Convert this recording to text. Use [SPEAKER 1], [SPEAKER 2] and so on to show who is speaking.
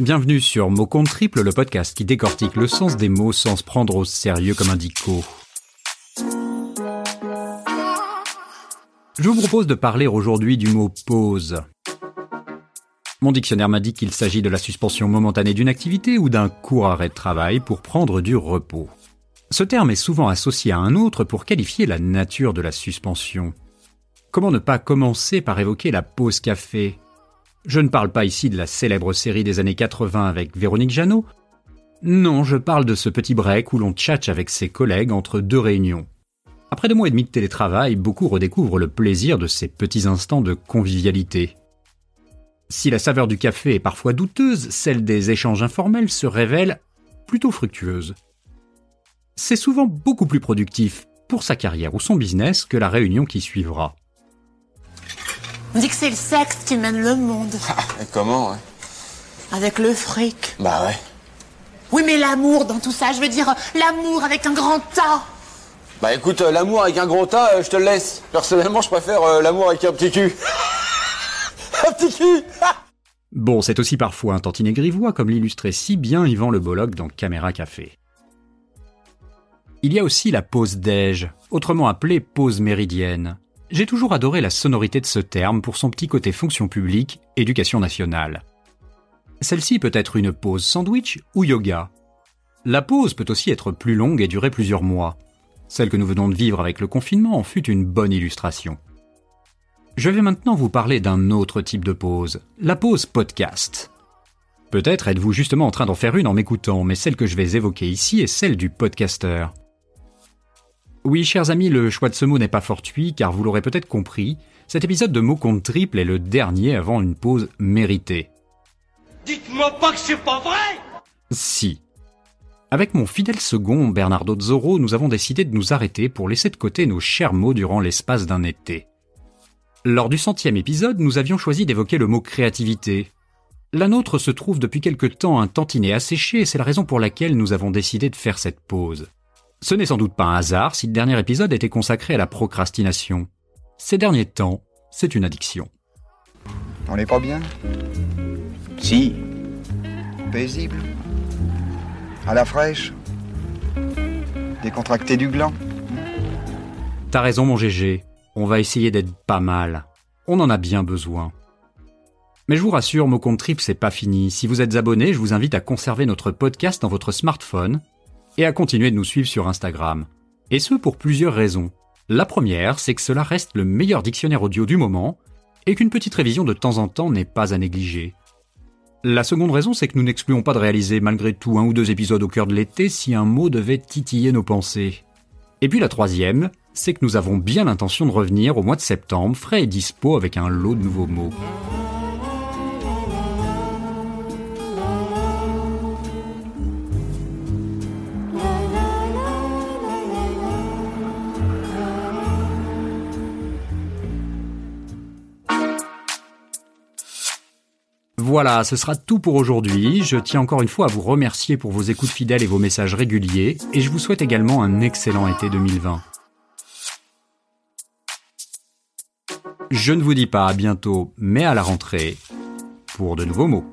[SPEAKER 1] Bienvenue sur Mot Compte Triple, le podcast qui décortique le sens des mots sans se prendre au sérieux comme un dico. Je vous propose de parler aujourd'hui du mot pause. Mon dictionnaire m'a dit qu'il s'agit de la suspension momentanée d'une activité ou d'un court arrêt de travail pour prendre du repos. Ce terme est souvent associé à un autre pour qualifier la nature de la suspension. Comment ne pas commencer par évoquer la pause café? Je ne parle pas ici de la célèbre série des années 80 avec Véronique Jeannot. Non, je parle de ce petit break où l'on tchatche avec ses collègues entre deux réunions. Après deux mois et demi de télétravail, beaucoup redécouvrent le plaisir de ces petits instants de convivialité. Si la saveur du café est parfois douteuse, celle des échanges informels se révèle plutôt fructueuse. C'est souvent beaucoup plus productif pour sa carrière ou son business que la réunion qui suivra.
[SPEAKER 2] On dit que c'est le sexe qui mène le monde.
[SPEAKER 3] Et comment, ouais
[SPEAKER 2] Avec le fric.
[SPEAKER 3] Bah ouais.
[SPEAKER 2] Oui, mais l'amour dans tout ça, je veux dire l'amour avec un grand tas.
[SPEAKER 3] Bah écoute, euh, l'amour avec un gros tas, euh, je te le laisse. Personnellement, je préfère euh, l'amour avec un petit cul. un petit cul
[SPEAKER 1] Bon, c'est aussi parfois un tantinet grivois, comme l'illustrait si bien Yvan Le Bolloc dans Caméra Café. Il y a aussi la pause déj, autrement appelée pause méridienne. J'ai toujours adoré la sonorité de ce terme pour son petit côté fonction publique, éducation nationale. Celle-ci peut être une pause sandwich ou yoga. La pause peut aussi être plus longue et durer plusieurs mois. Celle que nous venons de vivre avec le confinement en fut une bonne illustration. Je vais maintenant vous parler d'un autre type de pause, la pause podcast. Peut-être êtes-vous justement en train d'en faire une en m'écoutant, mais celle que je vais évoquer ici est celle du podcasteur. Oui, chers amis, le choix de ce mot n'est pas fortuit, car vous l'aurez peut-être compris, cet épisode de mots compte triple est le dernier avant une pause méritée.
[SPEAKER 4] Dites-moi pas que c'est pas vrai
[SPEAKER 1] Si. Avec mon fidèle second, Bernardo Zorro, nous avons décidé de nous arrêter pour laisser de côté nos chers mots durant l'espace d'un été. Lors du centième épisode, nous avions choisi d'évoquer le mot créativité. La nôtre se trouve depuis quelque temps un tantinet asséché et c'est la raison pour laquelle nous avons décidé de faire cette pause. Ce n'est sans doute pas un hasard si le dernier épisode était consacré à la procrastination. Ces derniers temps, c'est une addiction.
[SPEAKER 5] On n'est pas bien?
[SPEAKER 3] Si.
[SPEAKER 5] Paisible? À la fraîche? Décontracté du gland?
[SPEAKER 1] T'as raison mon GG, on va essayer d'être pas mal. On en a bien besoin. Mais je vous rassure, mon compte trip c'est pas fini. Si vous êtes abonné, je vous invite à conserver notre podcast dans votre smartphone et à continuer de nous suivre sur Instagram. Et ce pour plusieurs raisons. La première, c'est que cela reste le meilleur dictionnaire audio du moment et qu'une petite révision de temps en temps n'est pas à négliger. La seconde raison, c'est que nous n'excluons pas de réaliser malgré tout un ou deux épisodes au cœur de l'été si un mot devait titiller nos pensées. Et puis la troisième, c'est que nous avons bien l'intention de revenir au mois de septembre, frais et dispo avec un lot de nouveaux mots. Voilà, ce sera tout pour aujourd'hui. Je tiens encore une fois à vous remercier pour vos écoutes fidèles et vos messages réguliers, et je vous souhaite également un excellent été 2020. Je ne vous dis pas à bientôt, mais à la rentrée, pour de nouveaux mots.